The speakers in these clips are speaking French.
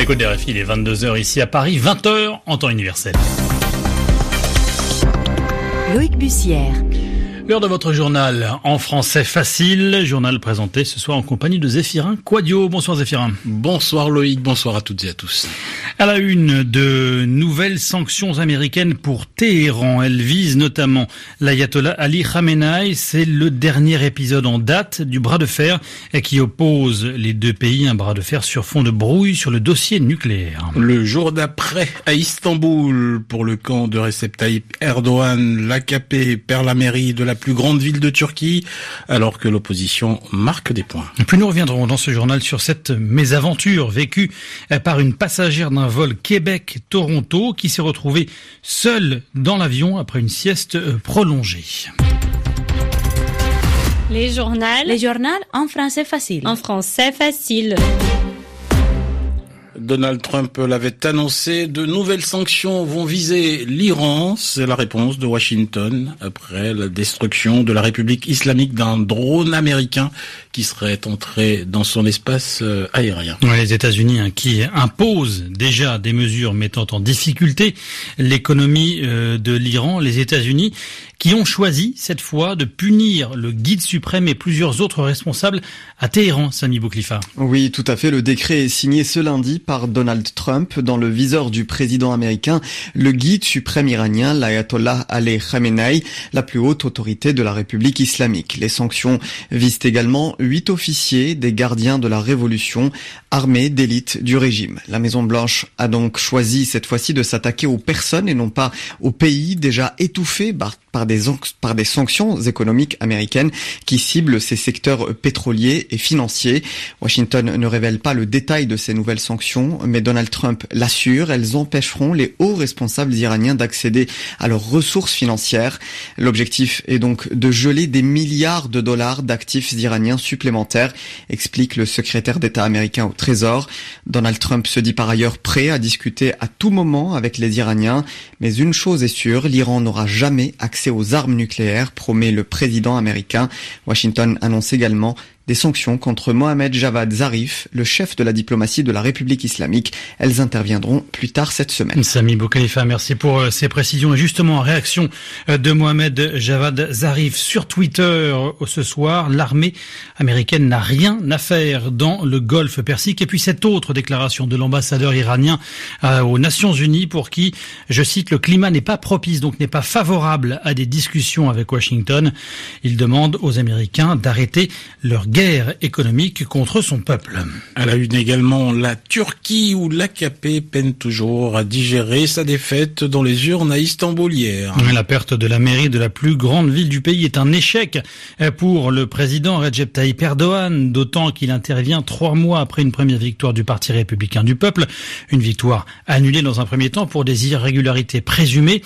l'écoute des RFI, il est 22h ici à Paris, 20h en temps universel. Loïc Bussière. L'heure de votre journal en français facile, journal présenté ce soir en compagnie de Zéphirin Quadio. Bonsoir Zéphirin. Bonsoir Loïc, bonsoir à toutes et à tous. À la une de nouvelles sanctions américaines pour Téhéran. Elles visent notamment l'ayatollah Ali Khamenei. C'est le dernier épisode en date du bras de fer qui oppose les deux pays. Un bras de fer sur fond de brouille sur le dossier nucléaire. Le jour d'après, à Istanbul, pour le camp de Recep Tayyip Erdogan, l'AKP perd la mairie de la plus grande ville de Turquie, alors que l'opposition marque des points. Puis nous reviendrons dans ce journal sur cette mésaventure vécue par une passagère d'un vol Québec-Toronto qui s'est retrouvée seule dans l'avion après une sieste euh, prolongée. Les journaux. Les journaux en français facile. En français facile. Donald Trump l'avait annoncé, de nouvelles sanctions vont viser l'Iran. C'est la réponse de Washington après la destruction de la République islamique d'un drone américain qui serait entré dans son espace euh, aérien. les États-Unis hein, qui imposent déjà des mesures mettant en difficulté l'économie euh, de l'Iran. Les États-Unis qui ont choisi cette fois de punir le guide suprême et plusieurs autres responsables à Téhéran, Sami Bouklifa. Oui, tout à fait. Le décret est signé ce lundi par Donald Trump dans le viseur du président américain, le guide suprême iranien, l'ayatollah Ali Khamenei, la plus haute autorité de la République islamique. Les sanctions visent également huit officiers des gardiens de la révolution, armés d'élite du régime. La Maison Blanche a donc choisi cette fois-ci de s'attaquer aux personnes et non pas aux pays déjà étouffés par des, par des sanctions économiques américaines qui ciblent ces secteurs pétroliers et financiers. Washington ne révèle pas le détail de ces nouvelles sanctions, mais Donald Trump l'assure, elles empêcheront les hauts responsables iraniens d'accéder à leurs ressources financières. L'objectif est donc de geler des milliards de dollars d'actifs iraniens supplémentaires, explique le secrétaire d'État américain au Trésor. Donald Trump se dit par ailleurs prêt à discuter à tout moment avec les Iraniens, mais une chose est sûre, l'Iran n'aura jamais accès aux armes nucléaires, promet le président américain. Washington annonce également des sanctions contre Mohamed Javad Zarif, le chef de la diplomatie de la République islamique. Elles interviendront plus tard cette semaine. Sami Boukhalifa, merci pour euh, ces précisions. Et justement, en réaction euh, de Mohamed Javad Zarif sur Twitter euh, ce soir, l'armée américaine n'a rien à faire dans le golfe Persique. Et puis cette autre déclaration de l'ambassadeur iranien aux Nations Unies pour qui, je cite, le climat n'est pas propice, donc n'est pas favorable à des discussions avec Washington. Il demande aux Américains d'arrêter leur guerre économique contre son peuple. À la une également, la Turquie où l'AKP peine toujours à digérer sa défaite dans les urnes à Istanbul hier. La perte de la mairie de la plus grande ville du pays est un échec pour le président Recep Tayyip Erdogan, d'autant qu'il intervient trois mois après une première victoire du Parti républicain du peuple, une victoire annulée dans un premier temps pour des irrégularités présumées.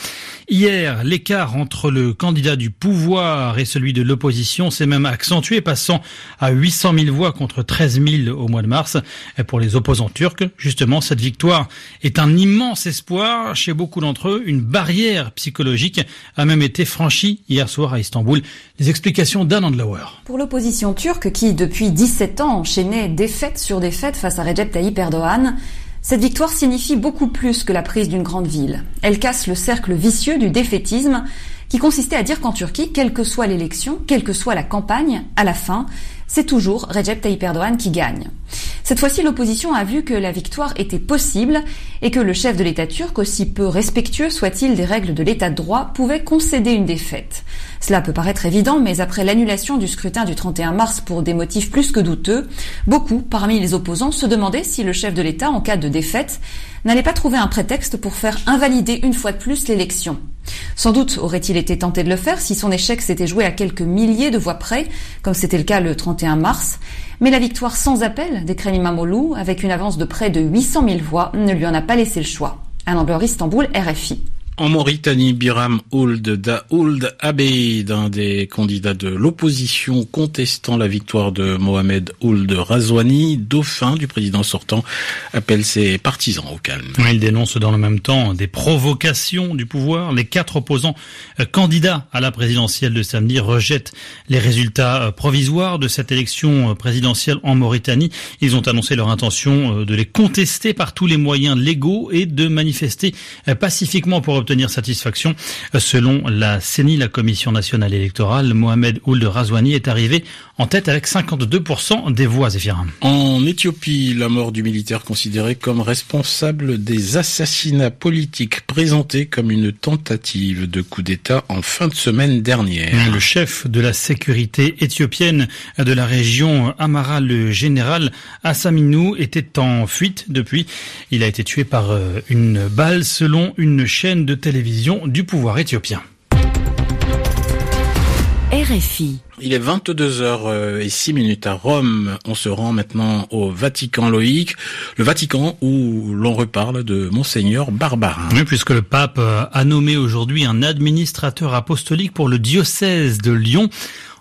Hier, l'écart entre le candidat du pouvoir et celui de l'opposition s'est même accentué, passant à 800 000 voix contre 13 000 au mois de mars. Et pour les opposants turcs, justement, cette victoire est un immense espoir chez beaucoup d'entre eux. Une barrière psychologique a même été franchie hier soir à Istanbul. Les explications d'Anne Andlauer. Pour l'opposition turque, qui depuis 17 ans enchaînait défaite sur défaite face à Recep Tayyip Erdogan, cette victoire signifie beaucoup plus que la prise d'une grande ville. Elle casse le cercle vicieux du défaitisme qui consistait à dire qu'en Turquie, quelle que soit l'élection, quelle que soit la campagne, à la fin, c'est toujours Recep Tayyip Erdogan qui gagne. Cette fois-ci, l'opposition a vu que la victoire était possible et que le chef de l'État turc, aussi peu respectueux soit-il des règles de l'État de droit, pouvait concéder une défaite. Cela peut paraître évident, mais après l'annulation du scrutin du 31 mars pour des motifs plus que douteux, beaucoup parmi les opposants se demandaient si le chef de l'État, en cas de défaite, n'allait pas trouver un prétexte pour faire invalider une fois de plus l'élection. Sans doute aurait-il été tenté de le faire si son échec s'était joué à quelques milliers de voix près, comme c'était le cas le 31 mars, mais la victoire sans appel d'Ekrem Imamoglu, avec une avance de près de 800 000 voix, ne lui en a pas laissé le choix. Un Istanbul, RFI. En Mauritanie, Biram Ould Daould Abeid, un des candidats de l'opposition contestant la victoire de Mohamed Ould Razouani, dauphin du président sortant, appelle ses partisans au calme. Il dénonce dans le même temps des provocations du pouvoir. Les quatre opposants euh, candidats à la présidentielle de samedi rejettent les résultats euh, provisoires de cette élection euh, présidentielle en Mauritanie. Ils ont annoncé leur intention de les contester par tous les moyens légaux et de manifester pacifiquement pour obtenir satisfaction. Selon la CENI, la Commission nationale électorale, Mohamed Ould Razouani est arrivé en tête avec 52% des voix, Zéphirin. En Éthiopie, la mort du militaire considéré comme responsable des assassinats politiques présentés comme une tentative de coup d'État en fin de semaine dernière. Le chef de la sécurité éthiopienne de la région Amara, le général Assaminou, était en fuite depuis. Il a été tué par euh, une balle selon une chaîne de télévision du pouvoir éthiopien. RFI. Il est 22h06 minutes à Rome. On se rend maintenant au Vatican Loïc, le Vatican où l'on reparle de Monseigneur Barbarin. Oui, puisque le pape a nommé aujourd'hui un administrateur apostolique pour le diocèse de Lyon.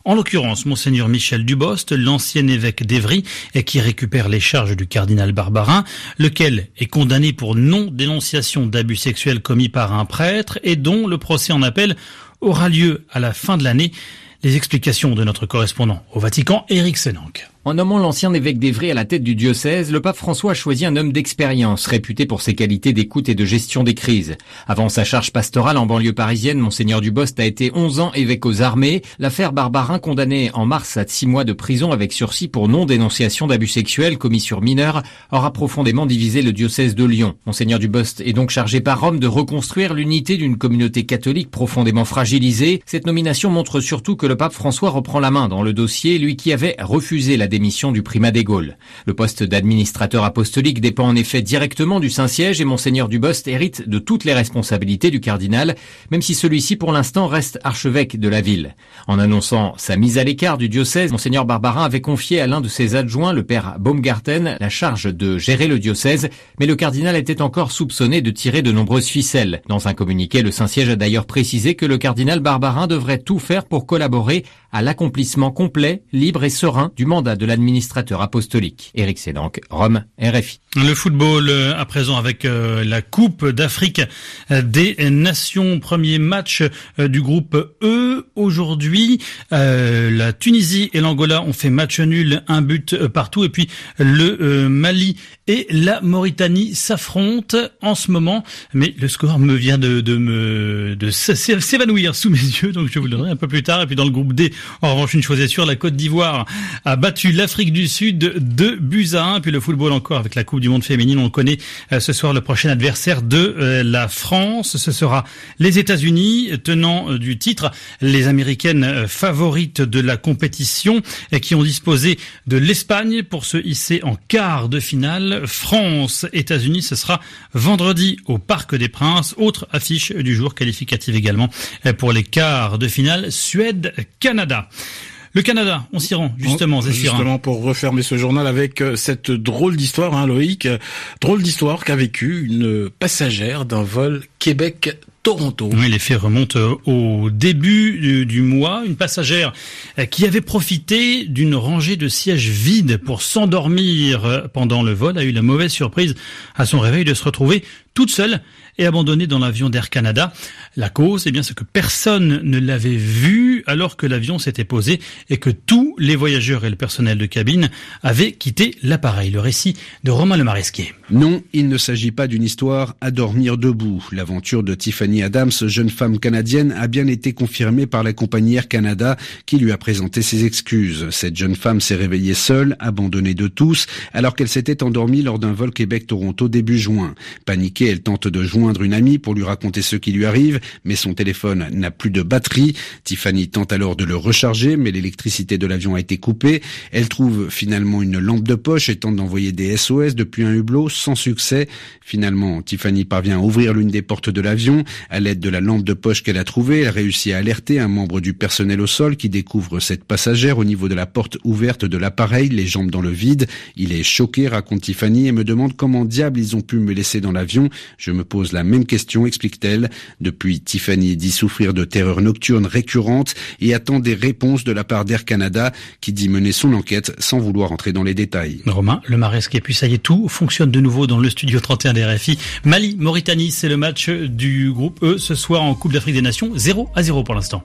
En l'occurrence, monseigneur Michel Dubost, l'ancien évêque d'Evry, et qui récupère les charges du cardinal Barbarin, lequel est condamné pour non-dénonciation d'abus sexuels commis par un prêtre et dont le procès en appel aura lieu à la fin de l'année. Les explications de notre correspondant au Vatican, Éric Senank. En nommant l'ancien évêque d'Évry à la tête du diocèse, le pape François a choisi un homme d'expérience, réputé pour ses qualités d'écoute et de gestion des crises. Avant sa charge pastorale en banlieue parisienne, Monseigneur Dubost a été 11 ans évêque aux armées. L'affaire Barbarin, condamné en mars à 6 mois de prison avec sursis pour non-dénonciation d'abus sexuels commis sur mineurs, aura profondément divisé le diocèse de Lyon. Monseigneur Dubost est donc chargé par Rome de reconstruire l'unité d'une communauté catholique profondément fragilisée. Cette nomination montre surtout que le pape François reprend la main dans le dossier, lui qui avait refusé la démission du primat des Gaules. Le poste d'administrateur apostolique dépend en effet directement du Saint-Siège et Monseigneur Dubost hérite de toutes les responsabilités du cardinal, même si celui-ci pour l'instant reste archevêque de la ville. En annonçant sa mise à l'écart du diocèse, Monseigneur Barbarin avait confié à l'un de ses adjoints, le père Baumgarten, la charge de gérer le diocèse, mais le cardinal était encore soupçonné de tirer de nombreuses ficelles. Dans un communiqué, le Saint-Siège a d'ailleurs précisé que le cardinal Barbarin devrait tout faire pour collaborer à l'accomplissement complet, libre et serein du mandat de l'administrateur apostolique. Éric Sédanque, Rome, RFI. Le football euh, à présent avec euh, la Coupe d'Afrique des Nations. Premier match euh, du groupe E aujourd'hui. la Tunisie et l'Angola ont fait match nul, un but partout. Et puis le Mali et la Mauritanie s'affrontent en ce moment. Mais le score me vient de, de me de s'évanouir sous mes yeux, donc je vous le donnerai un peu plus tard. Et puis dans le groupe D, en revanche, une chose est sûre, la Côte d'Ivoire a battu l'Afrique du Sud de buts à 1. Puis le football encore avec la Coupe du Monde féminine. On connaît euh, ce soir le prochain adversaire de euh, la France. Ce sera les États-Unis, tenant euh, du titre, les Américaines favorites de la compétition, qui ont disposé de l'Espagne pour se hisser en quart de finale. France, États-Unis, ce sera vendredi au Parc des Princes. Autre affiche du jour qualificative également pour les quarts de finale. Suède, Canada. Le Canada, on s'y rend justement, Justement pour refermer ce journal avec euh, cette drôle d'histoire, hein, Loïc, drôle d'histoire qu'a vécu une passagère d'un vol Québec Toronto. Oui, les faits remontent euh, au début du, mois. Une passagère euh, qui avait profité d'une rangée de sièges vides pour s'endormir pendant le vol a eu la mauvaise surprise à son réveil de se retrouver toute seule et abandonnée dans l'avion d'Air Canada. La cause, eh bien, c'est que personne ne l'avait vue alors que l'avion s'était posé et que tous les voyageurs et le personnel de cabine avaient quitté l'appareil. Le récit de Romain Le Maresquier. Non, il ne s'agit pas d'une histoire à dormir debout. L'aventure de Tiffany Adams, jeune femme canadienne, a bien été confirmée par la compagnie Air Canada qui lui a présenté ses excuses. Cette jeune femme s'est réveillée seule, abandonnée de tous, alors qu'elle s'était endormie lors d'un vol Québec-Toronto début juin. Paniquée, elle tente de joindre une amie pour lui raconter ce qui lui arrive mais son téléphone n'a plus de batterie. Tiffany tente alors de le recharger, mais l'électricité de l'avion a été coupée. Elle trouve finalement une lampe de poche et tente d'envoyer des SOS depuis un hublot sans succès. Finalement, Tiffany parvient à ouvrir l'une des portes de l'avion. À l'aide de la lampe de poche qu'elle a trouvée, elle réussit à alerter un membre du personnel au sol qui découvre cette passagère au niveau de la porte ouverte de l'appareil, les jambes dans le vide. Il est choqué, raconte Tiffany, et me demande comment diable ils ont pu me laisser dans l'avion. Je me pose la même question, explique-t-elle. Depuis, Tiffany dit souffrir de terreurs nocturnes récurrentes et attend des réponses de la part d'Air Canada qui dit mener son enquête sans vouloir entrer dans les détails. Romain, le Maresque et puis ça y est, tout fonctionne de nouveau dans le studio 31 des RFI. Mali, Mauritanie, c'est le match du groupe E ce soir en Coupe d'Afrique des Nations, 0 à 0 pour l'instant.